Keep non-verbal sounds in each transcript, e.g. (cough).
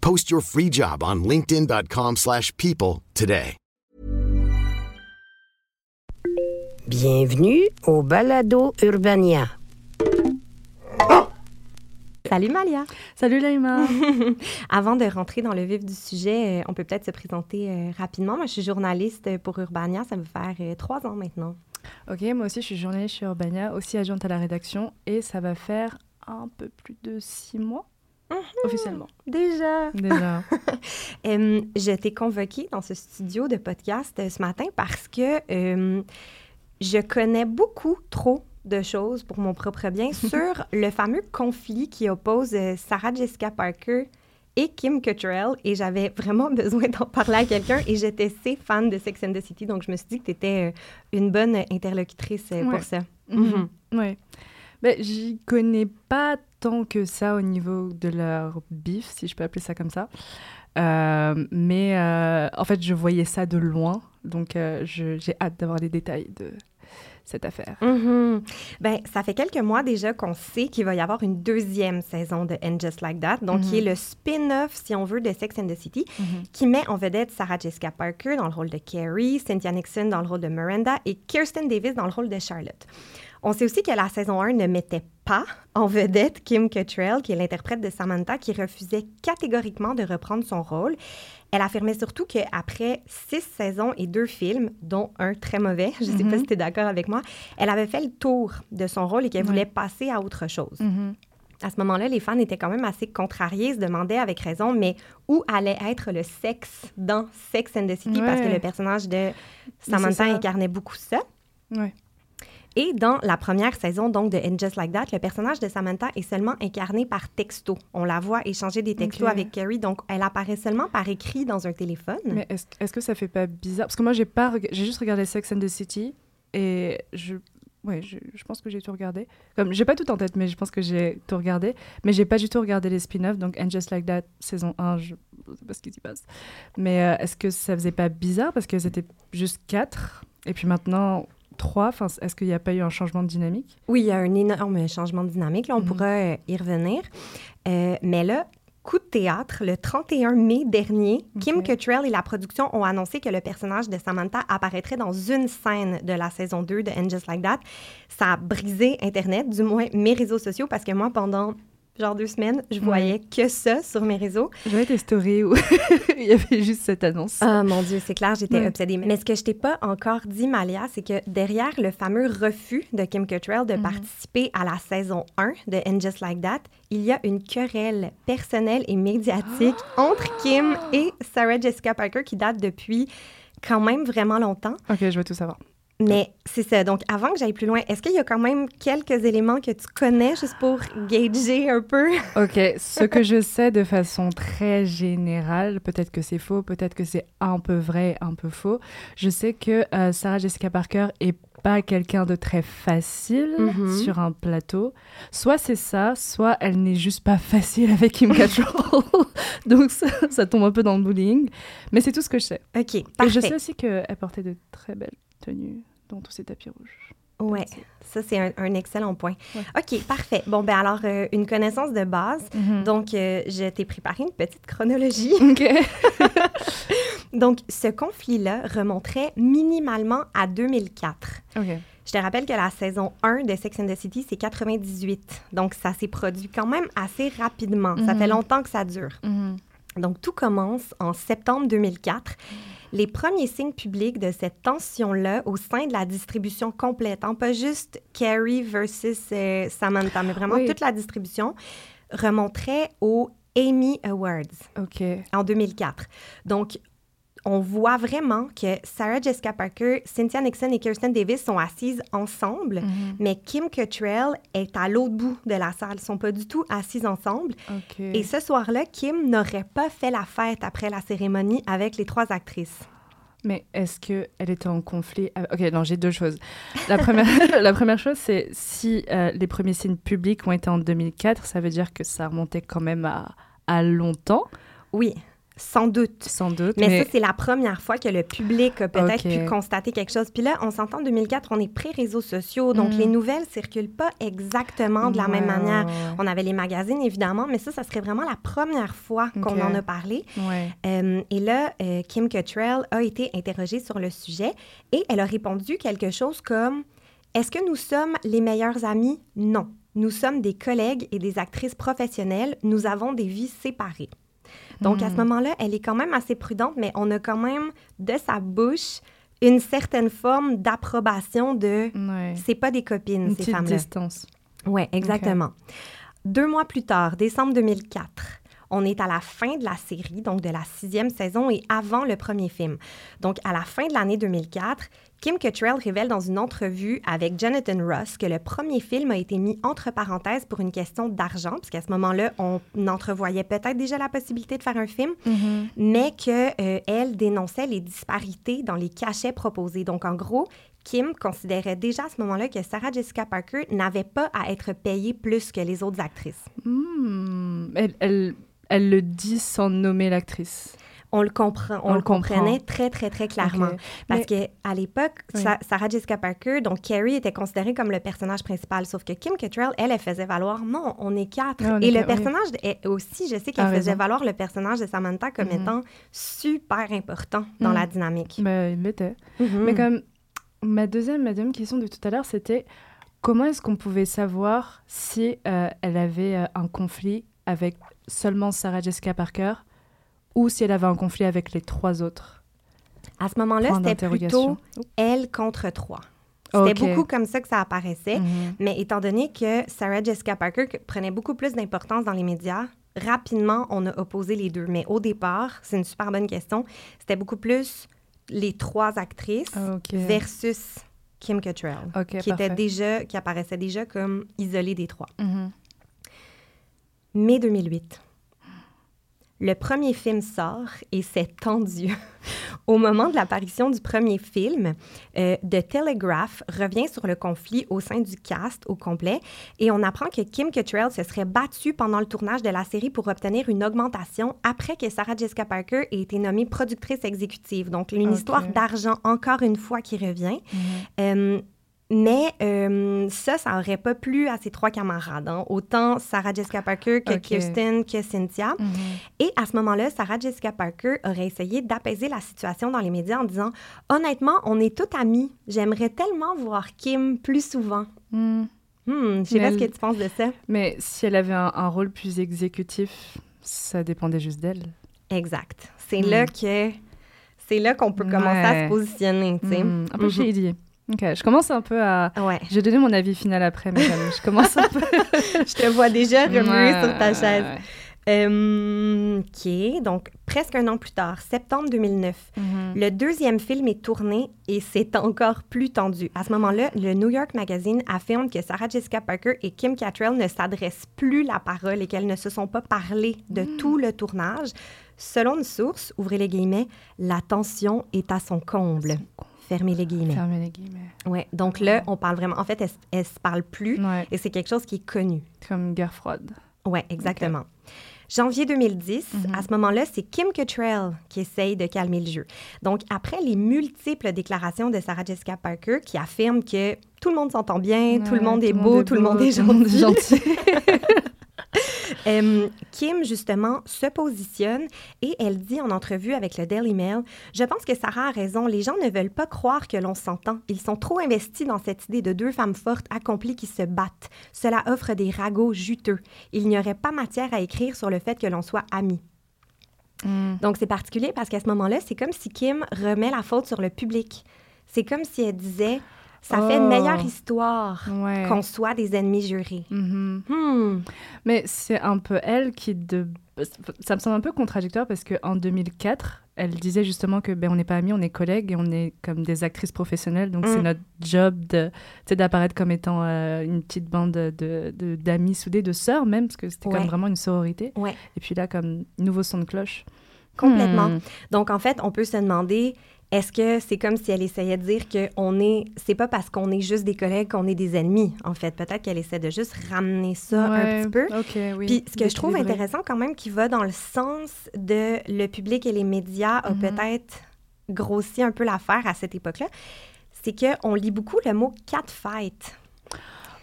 Post your free job on linkedin.com/people slash people today. Bienvenue au Balado Urbania. Salut Malia. Salut Laïma. (laughs) Avant de rentrer dans le vif du sujet, euh, on peut peut-être se présenter euh, rapidement. Moi, je suis journaliste pour Urbania. Ça va faire euh, trois ans maintenant. Ok, moi aussi je suis journaliste chez Urbania, aussi adjointe à la rédaction, et ça va faire un peu plus de six mois officiellement. Déjà. Déjà. (laughs) Euh, je t'ai convoqué dans ce studio de podcast euh, ce matin parce que euh, je connais beaucoup trop de choses pour mon propre bien (laughs) sur le fameux conflit qui oppose euh, Sarah Jessica Parker et Kim Cattrall et j'avais vraiment (laughs) besoin d'en parler à quelqu'un et j'étais assez fan de Sex and the City donc je me suis dit que tu étais une bonne interlocutrice Ouais. pour ça. Mhm. Ouais. J'y connais pas tant que ça au niveau de leur bif, si je peux appeler ça comme ça. Euh, mais euh, en fait, je voyais ça de loin, donc euh, j'ai hâte d'avoir les détails de cette affaire. Mhm. Ben, ça fait quelques mois déjà qu'on sait qu'il va y avoir une deuxième saison de And Just Like That, donc qui est le spin-off, si on veut, de Sex and the City, qui met en vedette Sarah Jessica Parker dans le rôle de Carrie, Cynthia Nixon dans le rôle de Miranda et Kirsten Davis dans le rôle de Charlotte. On sait aussi que la saison 1 ne mettait pas en vedette Kim Cattrall, qui est l'interprète de Samantha, qui refusait catégoriquement de reprendre son rôle. Elle affirmait surtout qu'après six saisons et deux films, dont un très mauvais, (laughs) je ne sais pas si tu es d'accord avec moi, elle avait fait le tour de son rôle et qu'elle voulait passer à autre chose. Mhm. À ce moment-là, les fans étaient quand même assez contrariés, se demandaient avec raison, mais où allait être le sexe dans Sex and the City? Parce que le personnage de Samantha incarnait beaucoup ça. Ouais. Et dans la première saison, donc, de And Just Like That, le personnage de Samantha est seulement incarné par texto. On la voit échanger des textos avec Carrie, donc elle apparaît seulement par écrit dans un téléphone. Mais est-ce que ça fait pas bizarre? Parce que moi, j'ai pas, j'ai juste regardé Sex and the City et je, ouais, je, je pense que j'ai tout regardé. Comme, j'ai pas tout en tête, mais je pense que j'ai tout regardé. Mais j'ai pas du tout regardé les spin-offs. Donc, And Just Like That saison 1, je sais pas ce qui s'y passe. Mais euh, est-ce que ça faisait pas bizarre parce que c'était juste 4 et puis maintenant 3 Enfin, est-ce qu'il n'y a pas eu un changement de dynamique? Oui, il y a un énorme changement de dynamique. Là, on Mhm. pourra euh, y revenir. Euh, mais là, coup de théâtre, le 31 mai dernier, Kim. Cattrall et la production ont annoncé que le personnage de Samantha apparaîtrait dans une scène de la saison 2 de And Just Like That. Ça a brisé Internet, du moins mes réseaux sociaux, parce que moi, pendant genre deux semaines, je voyais que ça sur mes réseaux. J'avais des stories où (laughs) il y avait juste cette annonce. Ah mon Dieu, c'est clair, j'étais Ouais. obsédée. Mais ce que je t'ai pas encore dit, Malia, c'est que derrière le fameux refus de Kim Cattrall de participer à la saison 1 de And Just Like That, il y a une querelle personnelle et médiatique (gasps) entre Kim et Sarah Jessica Parker qui date depuis quand même vraiment longtemps. Ok, je veux tout savoir. Mais c'est ça. Donc, avant que j'aille plus loin, est-ce qu'il y a quand même quelques éléments que tu connais juste pour gager un peu? (laughs) Ok, ce que je sais de façon très générale, peut-être que c'est faux, peut-être que c'est un peu vrai, un peu faux. Je sais que euh, Sarah Jessica Parker est pas quelqu'un de très facile Mhm. sur un plateau. Soit c'est ça, soit elle n'est juste pas facile avec Kim Cattrall. (laughs) Donc ça, ça tombe un peu dans le bullying. Mais c'est tout ce que je sais. OK, Et parfait. je sais aussi qu'elle portait de très belles tenues dans tous ces tapis rouges. Ouais, ça, c'est un, un excellent point. Ouais. OK, parfait. Bon, ben alors, euh, une connaissance de base. Mhm. Donc, euh, je t'ai préparé une petite chronologie. (laughs) (laughs) Donc, ce conflit-là remonterait minimalement à 2004. Ok. Je te rappelle que la saison 1 de Sex and the City, c'est 98. Donc, ça s'est produit quand même assez rapidement. Ça Mhm. fait longtemps que ça dure. Mhm. Donc, tout commence en septembre 2004. Les premiers signes publics de cette tension-là au sein de la distribution complète, hein, pas juste Carrie versus euh, Samantha, mais vraiment Oui. toute la distribution, remonterait aux Emmy Awards Ok. en 2004. Donc, on voit vraiment que Sarah Jessica Parker, Cynthia Nixon et Kirsten Davis sont assises ensemble, mais Kim Cattrall est à l'autre bout de la salle. Ils sont pas du tout assises ensemble. Et ce soir-là, Kim n'aurait pas fait la fête après la cérémonie avec les trois actrices. Mais est-ce qu'elle était en conflit avec- Ok, non, j'ai deux choses. La première, (laughs) la première chose, c'est si euh, les premiers signes publics ont été en 2004, ça veut dire que ça remontait quand même à, à longtemps, Oui, sans doute. sans doute. Mais, ça, c'est la première fois que le public a peut-être Ok. pu constater quelque chose. Puis là, on s'entend, en 2004, on est pré-réseaux sociaux, donc Mm. les nouvelles circulent pas exactement de la même manière. On avait les magazines, évidemment, mais ça, ça serait vraiment la première fois qu'on en a parlé. Ouais. Euh, et là, euh, Kim Cattrall a été interrogée sur le sujet et elle a répondu quelque chose comme Est-ce que nous sommes les meilleurs amis? Non. Nous sommes des collègues et des actrices professionnelles. Nous avons des vies séparées. Donc, Hmm. à ce moment-là, elle est quand même assez prudente, mais on a quand même de sa bouche une certaine forme d'approbation de Ouais. c'est pas des copines, Une ces femmes-là. distance. Oui, exactement. Deux mois plus tard, décembre 2004, on est à la fin de la série, donc de la sixième saison et avant le premier film. Donc, à la fin de l'année 2004, Kim Cattrall révèle dans une entrevue avec Jonathan Ross que le premier film a été mis entre parenthèses pour une question d'argent, puisqu'à ce moment-là, on entrevoyait peut-être déjà la possibilité de faire un film, mais qu'elle dénonçait les disparités dans les cachets proposés. Donc, en gros, Kim considérait déjà à ce moment-là que Sarah Jessica Parker n'avait pas à être payée plus que les autres actrices. Elle, elle, elle le dit sans nommer l'actrice. On le comprend, on, On le comprend. comprenait très très très clairement parce Mais- que à l'époque, Oui. Sarah Jessica Parker, donc Carrie était considérée comme le personnage principal, sauf que Kim Cattrall, elle, elle faisait valoir non, on est quatre. On Et est le oui. personnage est aussi, je sais Ah, qu'elle faisait raison. valoir le personnage de Samantha comme Mhm. étant super important dans Mhm. la dynamique. Bah, il l'était. Mhm. Mais comme ma deuxième, ma deuxième question de tout à l'heure, c'était comment est-ce qu'on pouvait savoir si euh, elle avait euh, un conflit avec seulement Sarah Jessica Parker ou si elle avait un conflit avec les trois autres? À ce moment-là, c'était plutôt elle contre trois. C'était beaucoup comme ça que ça apparaissait. Mhm. Mais étant donné que Sarah Jessica Parker prenait beaucoup plus d'importance dans les médias, rapidement, on a opposé les deux. Mais au départ, c'est une super bonne question, c'était beaucoup plus les trois actrices versus Kim Cattrall, qui, parfait. était déjà, qui apparaissait déjà comme isolée des trois. Mhm. Mai 2008. Le premier film sort et c'est tendu. (laughs) Au moment de l'apparition du premier film, euh, The Telegraph revient sur le conflit au sein du cast au complet et on apprend que Kim Cattrall se serait battue pendant le tournage de la série pour obtenir une augmentation après que Sarah Jessica Parker ait été nommée productrice exécutive. Donc, une histoire d'argent encore une fois qui revient. Euh, mais euh, ça, ça n'aurait pas plu à ses trois camarades, hein. autant Sarah Jessica Parker que. Kirsten que Cynthia. Mhm. Et à ce moment-là, Sarah Jessica Parker aurait essayé d'apaiser la situation dans les médias en disant Honnêtement, on est toutes amies. J'aimerais tellement voir Kim plus souvent. Hmm. Hmm, je sais pas ce que tu penses de ça. Mais si elle avait un, un rôle plus exécutif, ça dépendait juste d'elle. Exact. C'est Hmm. là que c'est là qu'on peut commencer à se positionner, tu sais. Hmm, Un peu Mhm. shady. Ok, je commence un peu à. Ouais. Je vais donner mon avis final après, mais je commence un peu. (laughs) Je te vois déjà remuer Ouais, sur ta chaise. ouais. Euh, OK. Donc, presque un an plus tard, septembre 2009, Mhm. le deuxième film est tourné et c'est encore plus tendu. À ce moment-là, le New York Magazine affirme que Sarah Jessica Parker et Kim Cattrall ne s'adressent plus la parole et qu'elles ne se sont pas parlé de tout le tournage. Selon une source, ouvrez les guillemets, la tension est à son comble. Fermez les guillemets. Fermez les guillemets. Ouais. Donc là, on parle vraiment. En fait, elles, elles se parlent plus Ouais, et c'est quelque chose qui est connu. comme guerre froide. Oui, exactement. Janvier 2010, Mhm. à ce moment-là, c'est Kim Cattrall qui essaye de calmer le jeu. Donc, après les multiples déclarations de Sarah Jessica Parker qui affirme que tout le monde s'entend bien, tout le Ouais, monde est beau, tout le monde est tout le monde est gentil, gentil. (laughs) euh, Kim, justement, se positionne et elle dit en entrevue avec le Daily Mail Je pense que Sarah a raison. Les gens ne veulent pas croire que l'on s'entend. Ils sont trop investis dans cette idée de deux femmes fortes accomplies qui se battent. Cela offre des ragots juteux. Il n'y aurait pas matière à écrire sur le fait que l'on soit amis. Mm. Donc, c'est particulier parce qu'à ce moment-là, c'est comme si Kim remet la faute sur le public. C'est comme si elle disait ça fait une Oh. meilleure histoire Ouais. qu'on soit des ennemis jurés. Mhm. Hmm. Mais c'est un peu elle qui de ça me semble un peu contradictoire parce que en 2004, elle disait justement que ben on n'est pas amis, on est collègues et on est comme des actrices professionnelles, donc c'est Mm. notre job de d'apparaître comme étant euh, une petite bande de de- d'amis soudés, de sœurs même parce que c'était Ouais. comme vraiment une sororité. Ouais, Et puis là comme nouveau son de cloche. complètement. Hmm. Donc, en fait, on peut se demander est-ce que c'est comme si elle essayait de dire que on est, c'est pas parce qu'on est juste des collègues qu'on est des ennemis, en fait. Peut-être qu'elle essaie de juste ramener ça un petit peu. Oui. Puis ce que je trouve intéressant quand même, qui va dans le sens de le public et les médias a Mhm. peut-être grossi un peu l'affaire à cette époque-là, c'est qu'on lit beaucoup le mot catfight.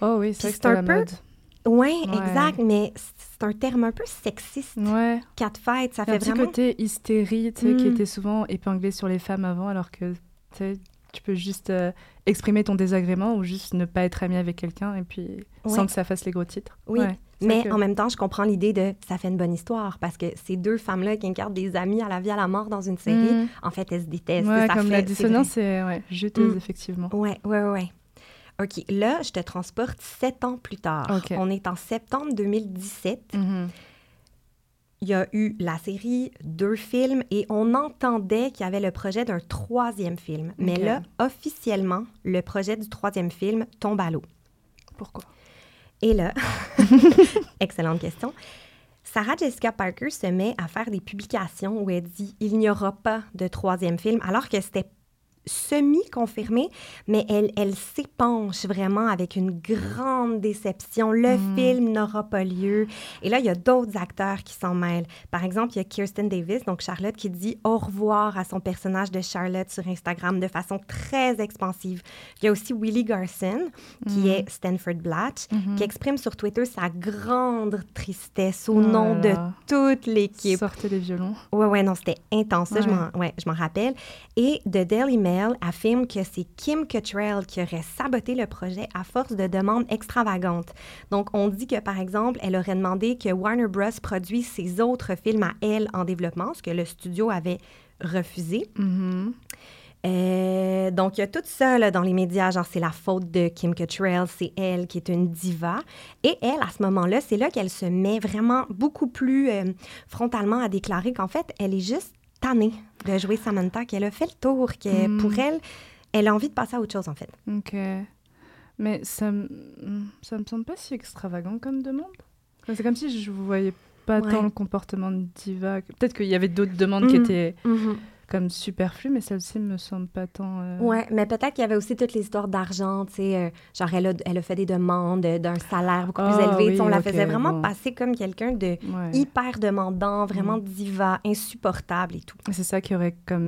Oh oui, c'est un la peu- mode. Oui, Ouais. exact, mais c'est un terme un peu sexiste. Ouais. Catfight, ça Il y a fait un petit vraiment... côté hystérie, tu sais, qui Mm. était souvent épinglé sur les femmes avant, alors que tu peux juste euh, exprimer ton désagrément ou juste ne pas être ami avec quelqu'un et puis sans que ça fasse les gros titres. Oui, Ouais, mais que- en même temps, je comprends l'idée de ça fait une bonne histoire parce que ces deux femmes-là qui incarnent des amis à la vie à la mort dans une série, Mm. en fait, elles se détestent. Ouais, ça comme fait, la dissonance, c'est ouais, juteuse, Mm. effectivement. Ouais, ouais, ouais. OK, là, je te transporte sept ans plus tard. On est en septembre 2017. Mhm. Il y a eu la série, deux films, et on entendait qu'il y avait le projet d'un troisième film. Mais là, officiellement, le projet du troisième film tombe à l'eau. Pourquoi? Et là, (laughs) excellente question. Sarah Jessica Parker se met à faire des publications où elle dit il n'y aura pas de troisième film, alors que c'était semi-confirmé, mais elle, elle s'épanche vraiment avec une grande déception. Le film n'aura pas lieu. Et là, il y a d'autres acteurs qui s'en mêlent. Par exemple, il y a Kirsten Davis, donc Charlotte, qui dit au revoir à son personnage de Charlotte sur Instagram de façon très expansive. Il y a aussi Willie Garson, qui est Stanford Blatch, qui exprime sur Twitter sa grande tristesse au Oh nom de toute l'équipe. Sortez les violons. Ouais, ouais, non, c'était intense. Je Ouais. m'en ouais, je m'en rappelle. Et The Daily Mail affirme que c'est Kim Cattrall qui aurait saboté le projet à force de demandes extravagantes. Donc, on dit que, par exemple, elle aurait demandé que Warner Bros. produise ses autres films à elle en développement, ce que le studio avait refusé. Mhm. Euh, donc, il y a tout ça là, dans les médias, genre c'est la faute de Kim Cattrall, c'est elle qui est une diva. Et elle, à ce moment-là, c'est là qu'elle se met vraiment beaucoup plus euh, frontalement à déclarer qu'en fait, elle est juste tannée de jouer Samantha, qu'elle a fait le tour, que Mm. pour elle, elle a envie de passer à autre chose, en fait. Ok. Mais ça, ça me semble pas si extravagant comme demande. C'est comme si je ne voyais pas Ouais. tant le comportement de diva. Peut-être qu'il y avait d'autres demandes qui Mhm. étaient comme superflues, mais celle-ci me semble pas tant. euh, Ouais, mais peut-être qu'il y avait aussi toutes les histoires d'argent, tu sais, euh, genre elle a, elle a fait des demandes d'un salaire beaucoup plus Ah, élevé, on la faisait vraiment bon. passer comme quelqu'un de ouais. hyper demandant, vraiment Mm. diva, insupportable et tout. C'est ça qui aurait comme.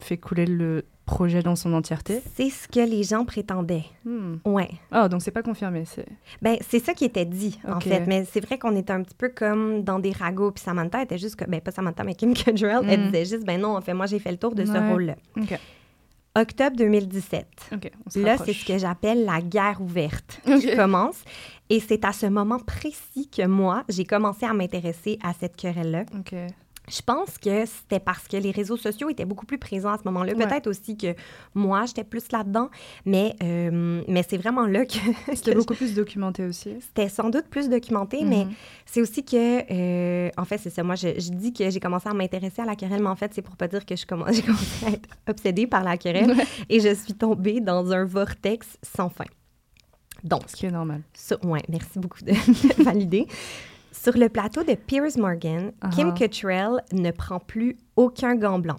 Fait couler le projet dans son entièreté. C'est ce que les gens prétendaient. Hmm. Ouais. Oh, donc c'est pas confirmé. C'est. Ben, c'est ça qui était dit, en fait. Mais c'est vrai qu'on était un petit peu comme dans des ragots. Puis Samantha était juste... que- Ben, pas Samantha, mais Kim Cattrall, elle Mm. disait juste, ben non, en fait, moi, j'ai fait le tour de ce rôle-là. Ok. Octobre 2017. Ok. On se Là, c'est ce que j'appelle la guerre ouverte qui commence. Et c'est à ce moment précis que moi, j'ai commencé à m'intéresser à cette querelle-là. Je pense que c'était parce que les réseaux sociaux étaient beaucoup plus présents à ce moment-là. Ouais. Peut-être aussi que moi, j'étais plus là-dedans. Mais, euh, mais c'est vraiment là que, (laughs) C'était beaucoup plus documenté aussi. c'était sans doute plus documenté, mais Mhm. c'est aussi que, euh, en fait, c'est ça. Moi, je, je dis que j'ai commencé à m'intéresser à la querelle, mais en fait, c'est pour pas dire que (laughs) j'ai commencé à être obsédée par la querelle et je suis tombée dans un vortex sans fin. Donc, Ce qui est normal. ça, ouais, merci beaucoup de, (laughs) de valider. Sur le plateau de Piers Morgan, Kim Uh-huh. Cattrall ne prend plus aucun gant blanc.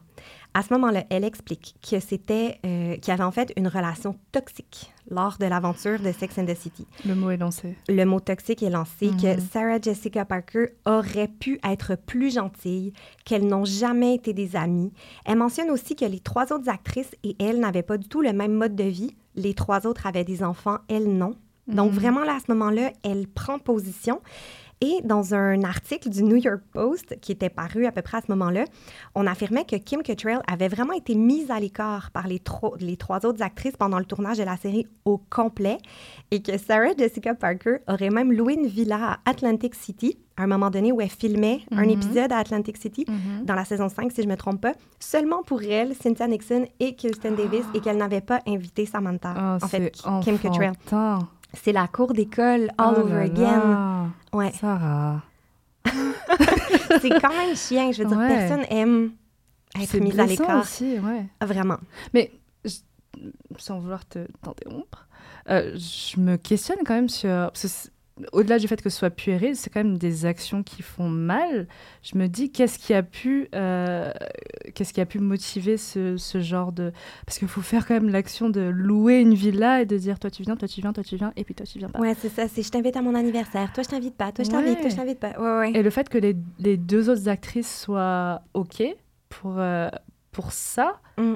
À ce moment-là, elle explique que c'était, euh, qu'il y avait en fait une relation toxique lors de l'aventure de Sex and the City. Le mot est lancé. Le mot toxique est lancé, que Mhm. Sarah Jessica Parker aurait pu être plus gentille, qu'elles n'ont jamais été des amies. Elle mentionne aussi que les trois autres actrices et elle n'avaient pas du tout le même mode de vie. Les trois autres avaient des enfants, elle non. Donc Mhm. vraiment, là, à ce moment-là, elle prend position. Et dans un article du New York Post qui était paru à peu près à ce moment-là, on affirmait que Kim Cattrall avait vraiment été mise à l'écart par les, tro- les trois autres actrices pendant le tournage de la série au complet et que Sarah Jessica Parker aurait même loué une villa à Atlantic City à un moment donné où elle filmait un Mhm. épisode à Atlantic City dans la saison 5, si je ne me trompe pas, seulement pour elle, Cynthia Nixon et Kirsten Davis et qu'elle n'avait pas invité Samantha. Ah, en fait, Kim Cattrall. C'est la cour d'école all Oh over là again. Ouais. Sarah. (laughs) C'est quand même chiant. Je veux dire, Ouais. personne aime être mise à l'écart. aussi, ouais. Ah, Vraiment. Mais je- sans vouloir te t'interrompre, euh, je me questionne quand même sur. parce que Au-delà du fait que ce soit puéril, c'est quand même des actions qui font mal. Je me dis qu'est-ce qui a pu, euh, qu'est-ce qui a pu motiver ce, ce genre de parce qu'il faut faire quand même l'action de louer une villa et de dire toi tu viens, toi tu viens, toi tu viens et puis toi tu viens pas. Ouais, c'est ça. C'est je t'invite à mon anniversaire. Toi, je t'invite pas. Toi, je t'invite. Ouais. Toi, je t'invite pas. Ouais, ouais. Et le fait que les, les deux autres actrices soient OK pour, euh, pour ça, Mm.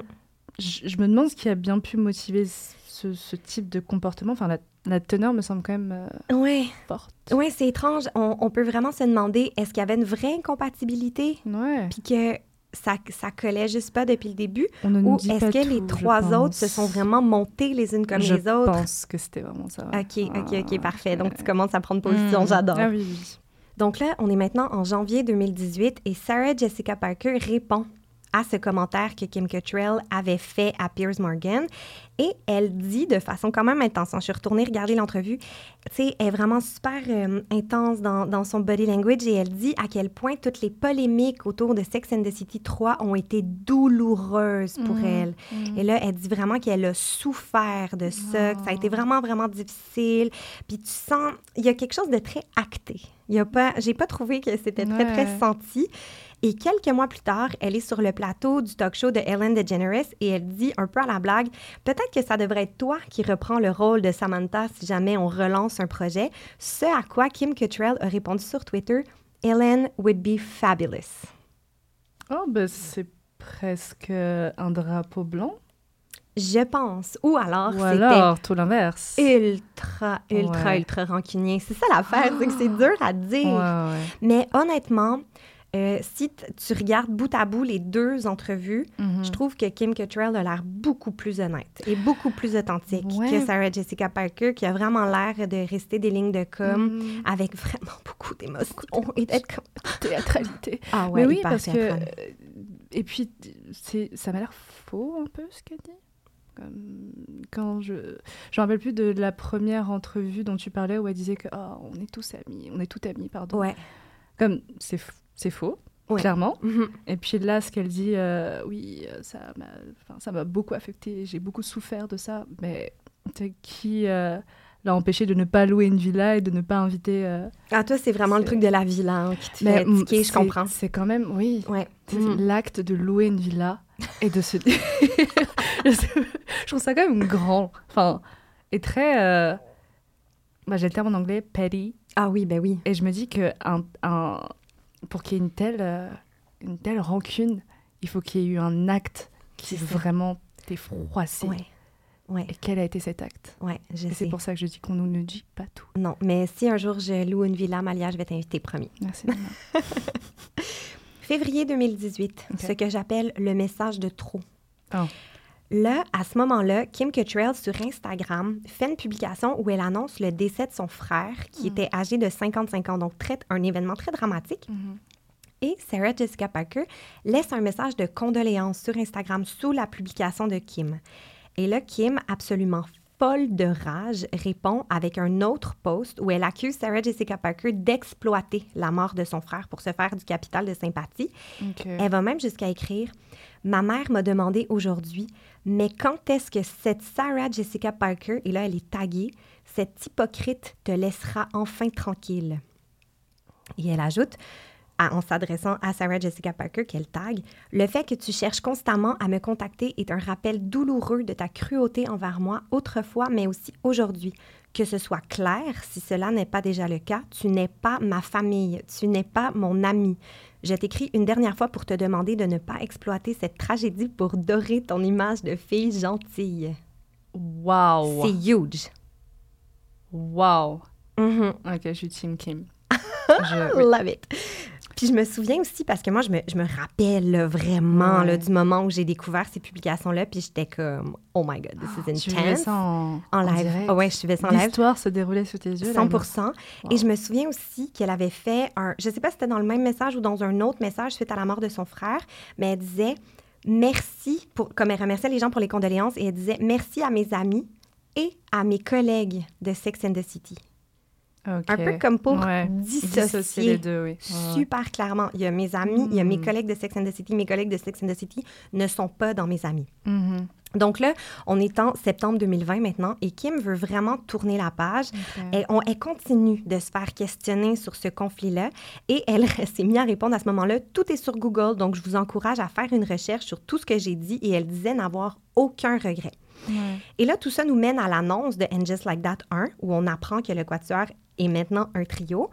je, je me demande ce qui a bien pu motiver ce, ce type de comportement. Enfin, la, la teneur me semble quand même euh, Ouais. forte. Ouais, c'est étrange. On, on peut vraiment se demander est-ce qu'il y avait une vraie incompatibilité? Ouais. puis que ça, ça collait juste pas depuis le début? On ou est-ce que les tout, je trois autres se sont vraiment montées les unes comme je les autres? pense que c'était vraiment ça. ouais. OK, OK, OK, Ah, parfait. Donc, tu commences à prendre position. Mm. J'adore. Ah oui, oui. Donc là, on est maintenant en janvier 2018 et Sarah Jessica Parker répond à ce commentaire que Kim Cattrall avait fait à Piers Morgan. Et elle dit de façon quand même intense, je suis retournée regarder l'entrevue, tu sais, elle est vraiment super euh, intense dans, dans son body language et elle dit à quel point toutes les polémiques autour de Sex and the City 3 ont été douloureuses pour elle. Et là, elle dit vraiment qu'elle a souffert de ça, que ça a été vraiment, vraiment difficile. Puis tu sens, il y a quelque chose de très acté. Il y a pas, j'ai pas trouvé que c'était très, très senti. Et quelques mois plus tard, elle est sur le plateau du talk show de Ellen DeGeneres et elle dit un peu à la blague Peut-être que ça devrait être toi qui reprends le rôle de Samantha si jamais on relance un projet. Ce à quoi Kim Cattrall a répondu sur Twitter Ellen would be fabulous. Oh, ben c'est presque un drapeau blanc. Je pense. Ou alors, Ou alors tout l'inverse. ultra, ultra, Ouais. ultra rancunier. C'est ça l'affaire, c'est que c'est dur à dire. Ouais, ouais. Mais honnêtement, euh, si tu regardes bout à bout les deux entrevues, Mhm. je trouve que Kim Cattrall a l'air beaucoup plus honnête et beaucoup plus authentique Ouais. que Sarah Jessica Parker, qui a vraiment l'air de rester des lignes de com Mhm. avec vraiment beaucoup d'émotions et d'être comme... Théâtralité. Ah ouais, Mais oui, parce que. euh, Et puis, c'est, ça m'a l'air faux un peu ce qu'elle dit? Comme quand je. Je me rappelle plus de la première entrevue dont tu parlais où elle disait que oh, on est tous amis, on est tout amis, pardon. Ouais. Comme c'est, f- c'est faux, Ouais. clairement. Mhm. Et puis là, ce qu'elle dit, euh, oui, euh, ça m'a, beaucoup affecté, j'ai beaucoup souffert de ça. Mais qui euh, l'a empêché de ne pas louer une villa et de ne pas inviter. euh, Ah, toi, c'est vraiment le truc de la villa hein, qui te mais, fait je comprends. C'est quand même, oui, Ouais. Mhm. l'acte de louer une villa et de se (laughs) je, trouve ça quand même grand. Enfin, et très. euh, Moi, j'ai le terme en anglais, petty. Ah oui, ben oui. Et je me dis que un, un- pour qu'il y ait une telle, euh, une telle rancune, il faut qu'il y ait eu un acte qui vraiment t'ait froissé. Ouais. Ouais, Et quel a été cet acte? Ouais, je c'est pour ça que je dis qu'on nous ne dit pas tout. Non, mais si un jour je loue une villa, Malia, je vais t'inviter, promis. Merci. Nana. (laughs) Février 2018, Ok. ce que j'appelle le message de trop. Oh. Là, à ce moment-là, Kim Cattrall sur Instagram fait une publication où elle annonce le décès de son frère, qui était âgé de 55 ans, donc très, un événement très dramatique. Mhm. Et Sarah Jessica Parker laisse un message de condoléances sur Instagram sous la publication de Kim. Et là, Kim, absolument folle de rage, répond avec un autre post où elle accuse Sarah Jessica Parker d'exploiter la mort de son frère pour se faire du capital de sympathie. Elle va même jusqu'à écrire Ma mère m'a demandé aujourd'hui, mais quand est-ce que cette Sarah Jessica Parker, et là elle est taguée, cette hypocrite te laissera enfin tranquille? Et elle ajoute, en s'adressant à Sarah Jessica Parker, qu'elle tag, Le fait que tu cherches constamment à me contacter est un rappel douloureux de ta cruauté envers moi autrefois, mais aussi aujourd'hui. Que ce soit clair, si cela n'est pas déjà le cas, tu n'es pas ma famille, tu n'es pas mon ami. Je t'écris une dernière fois pour te demander de ne pas exploiter cette tragédie pour dorer ton image de fille gentille. Waouh. C'est huge. Waouh. Mhm. Ok, je suis Team Kim. (laughs) Je-. Love it. Puis je me souviens aussi, parce que moi, je me, je me rappelle là, vraiment Ouais. là, du moment où j'ai découvert ces publications-là, puis j'étais comme, oh my God, this is Tu vivais intense. ça en, en live. Ah ouais, je suivais ça en live. L'histoire se déroulait sous tes yeux. là, 100 Et je me souviens aussi qu'elle avait fait un. Je sais pas si c'était dans le même message ou dans un autre message suite à la mort de son frère, mais elle disait merci, pour, comme elle remerciait les gens pour les condoléances, et elle disait merci à mes amis et à mes collègues de Sex and the City. Un peu comme pour Ouais. dissocier. Dissocier les deux, oui. Super clairement. Il y a mes amis, il y a mes Mm. collègues de Sex and the City. Mes collègues de Sex and the City ne sont pas dans mes amis. Mhm. Donc là, on est en septembre 2020 maintenant et Kim veut vraiment tourner la page. Ok. Elle, on- elle continue de se faire questionner sur ce conflit-là et elle (laughs) s'est mise à répondre à ce moment-là. Tout est sur Google, donc je vous encourage à faire une recherche sur tout ce que j'ai dit et elle disait n'avoir aucun regret. Ouais. Et là, tout ça nous mène à l'annonce de And Just Like That 1, où on apprend que le Quatuor est maintenant un trio.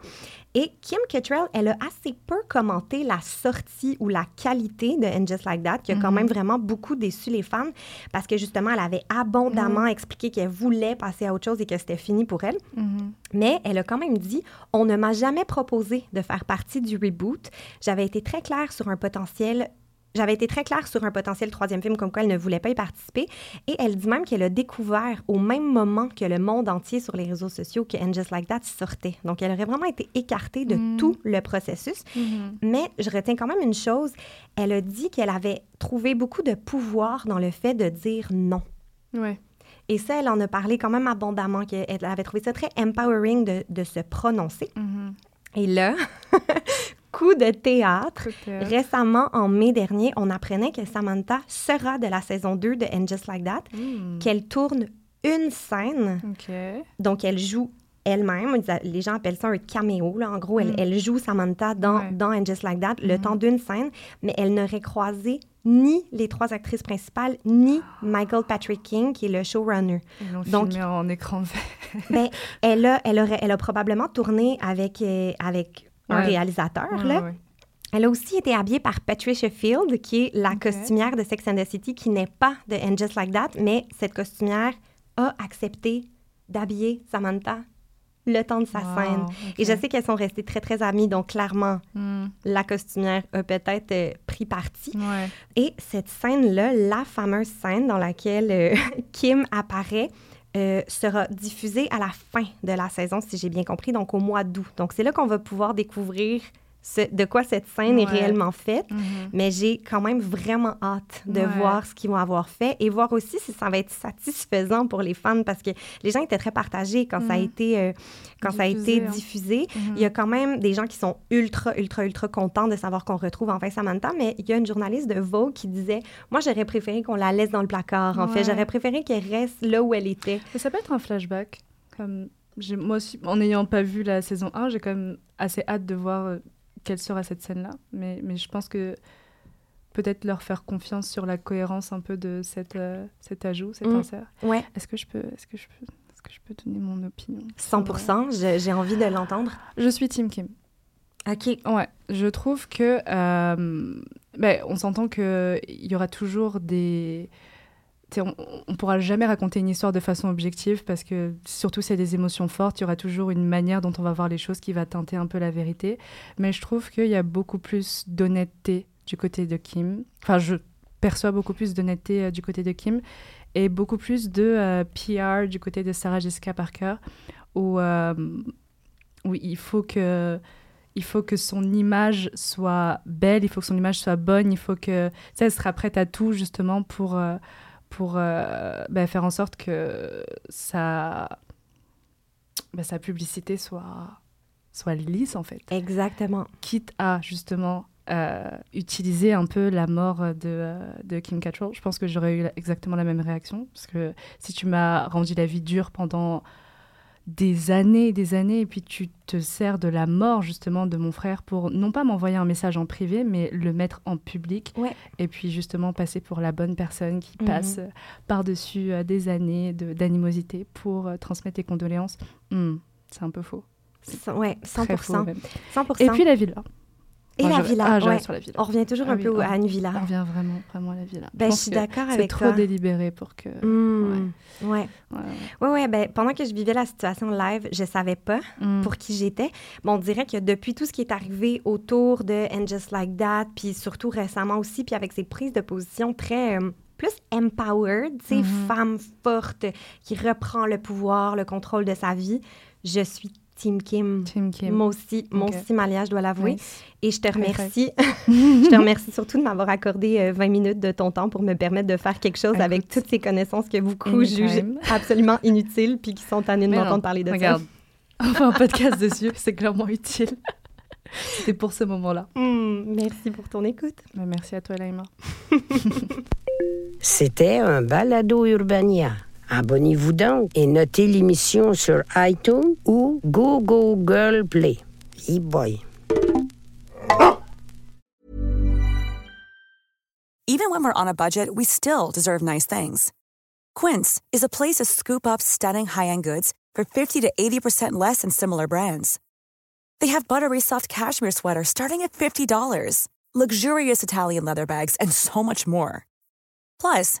Et Kim Cattrall, elle a assez peu commenté la sortie ou la qualité de And Just Like That, qui a quand même vraiment beaucoup déçu les fans, parce que justement, elle avait abondamment expliqué qu'elle voulait passer à autre chose et que c'était fini pour elle. Mhm. Mais elle a quand même dit On ne m'a jamais proposé de faire partie du reboot. J'avais été très claire sur un potentiel. J'avais été très claire sur un potentiel troisième film comme quoi elle ne voulait pas y participer. Et elle dit même qu'elle a découvert au même moment que le monde entier sur les réseaux sociaux que And Just Like That sortait. Donc elle aurait vraiment été écartée de tout le processus. Mhm. Mais je retiens quand même une chose. Elle a dit qu'elle avait trouvé beaucoup de pouvoir dans le fait de dire non. Ouais. Et ça, elle en a parlé quand même abondamment, qu'elle avait trouvé ça très empowering de, de se prononcer. Mhm. Et là, (laughs) coup de théâtre. Récemment, en mai dernier, on apprenait que Samantha sera de la saison 2 de And Just Like That, Hmm. qu'elle tourne une scène, donc elle joue elle-même. Les gens appellent ça un caméo. Là. En gros, elle, Mm. elle joue Samantha dans, Ouais. dans And Just Like That le Mhm. temps d'une scène, mais elle n'aurait croisé ni les trois actrices principales, ni Michael Patrick King, qui est le showrunner. Ils l'ont Donc- filmé en écran vert. Ben, elle, a, elle, aurait, elle a probablement tourné avec, euh, avec un Ouais. réalisateur. Là. ouais. Elle a aussi été habillée par Patricia Field, qui est la costumière de Sex and the City, qui n'est pas de And Just Like That, mais cette costumière a accepté d'habiller Samantha le temps de sa Wow, scène. Et je sais qu'elles sont restées très, très amies, donc clairement, Hmm. la costumière a peut-être euh, pris parti. Ouais. Et cette scène-là, la fameuse scène dans laquelle euh, (laughs) Kim apparaît, euh, sera diffusée à la fin de la saison, si j'ai bien compris, donc au mois d'août. Donc c'est là qu'on va pouvoir découvrir ce- de quoi cette scène est réellement faite. Mhm. Mais j'ai quand même vraiment hâte de Ouais. voir ce qu'ils vont avoir fait et voir aussi si ça va être satisfaisant pour les fans parce que les gens étaient très partagés quand ça a Mhm. été, euh, quand ça a Diffusé, été hein. diffusé. Mhm. Il y a quand même des gens qui sont ultra, ultra, ultra contents de savoir qu'on retrouve enfin Samantha, mais il y a une journaliste de Vogue qui disait Moi, j'aurais préféré qu'on la laisse dans le placard. En fait, j'aurais préféré qu'elle reste là où elle était. Mais ça peut être un flashback. Comme moi aussi, en n'ayant pas vu la saison 1, j'ai quand même assez hâte de voir euh, quelle sera cette scène-là. Mais, mais je pense que peut-être leur faire confiance sur la cohérence un peu de cette, euh, cet ajout, cet Mm. insert. Ouais, Est-ce que je peux, est-ce que je peux, est-ce que je peux donner mon opinion? 100 Je- J'ai envie de l'entendre. Je suis Team Kim. OK. Ouais, je trouve que euh, ben, on s'entend que il y aura toujours des on, on pourra jamais raconter une histoire de façon objective parce que surtout s'il y a des émotions fortes, il y aura toujours une manière dont on va voir les choses qui va teinter un peu la vérité. Mais je trouve qu'il y a beaucoup plus d'honnêteté du côté de Kim. Enfin, je perçois beaucoup plus d'honnêteté euh, du côté de Kim et beaucoup plus de euh, PR du côté de Sarah Jessica Parker où, euh, où il faut que il faut que son image soit belle, il faut que son image soit bonne, il faut que sais, elle sera prête à tout justement pour pour euh, ben, faire en sorte que sa ben, sa publicité soit soit lisse en fait, Exactement. quitte à justement euh, utiliser un peu la mort de, euh, de Kim Cattrall. Je pense que j'aurais eu exactement la même réaction parce que si tu m'as rendu la vie dure pendant des années, des années, et puis tu te sers de la mort justement de mon frère pour non pas m'envoyer un message en privé, mais le mettre en public, Ouais. et puis justement passer pour la bonne personne qui Mhm. passe euh, par-dessus euh, des années de- d'animosité pour euh, transmettre tes condoléances. Hmm, c'est un peu faux. Ouais, Très faux 100%. même. 100%. Et puis la villa. Et Moi, la villa. Ah, ouais. reste sur la villa. On revient toujours Ah un oui, peu ah. à une villa. On revient vraiment, vraiment à la villa. Ben, je suis d'accord C'est avec trop toi. délibéré pour que. Hmm, Ouais. Ouais, ouais. Ben, pendant que je vivais la situation live, je savais pas Hmm. pour qui j'étais. Bon, on dirait que depuis tout ce qui est arrivé autour de And Just Like That, puis surtout récemment aussi, puis avec ses prises de position très euh, plus empowered, tu sais, Mhm. femme forte qui reprend le pouvoir, le contrôle de sa vie, je suis Team Kim. Team Kim. Moi aussi, moi Ok. aussi, Malia, je dois l'avouer. Nice. Et je te remercie. (laughs) je te (laughs) remercie surtout de m'avoir accordé euh, 20 minutes de ton temps pour me permettre de faire quelque chose Écoute. avec toutes ces connaissances que beaucoup Anytime. jugent (laughs) absolument inutiles puis qui sont tannés de m'entendre parler de Regarde, on fait un podcast dessus, c'est clairement utile. C'était pour ce moment-là. ça. Hmm, merci pour ton écoute. Merci à toi, Laima. C'était un balado Urbania. Abonnez-vous donc et notez l'émission sur iTunes ou Google Play. Hey boy. Even when we're on a budget, we still deserve nice things. Quince is a place to scoop up stunning high-end goods for 50 to 80% less than similar brands. They have buttery soft cashmere sweaters starting at $50, luxurious Italian leather bags, and so much more. Plus,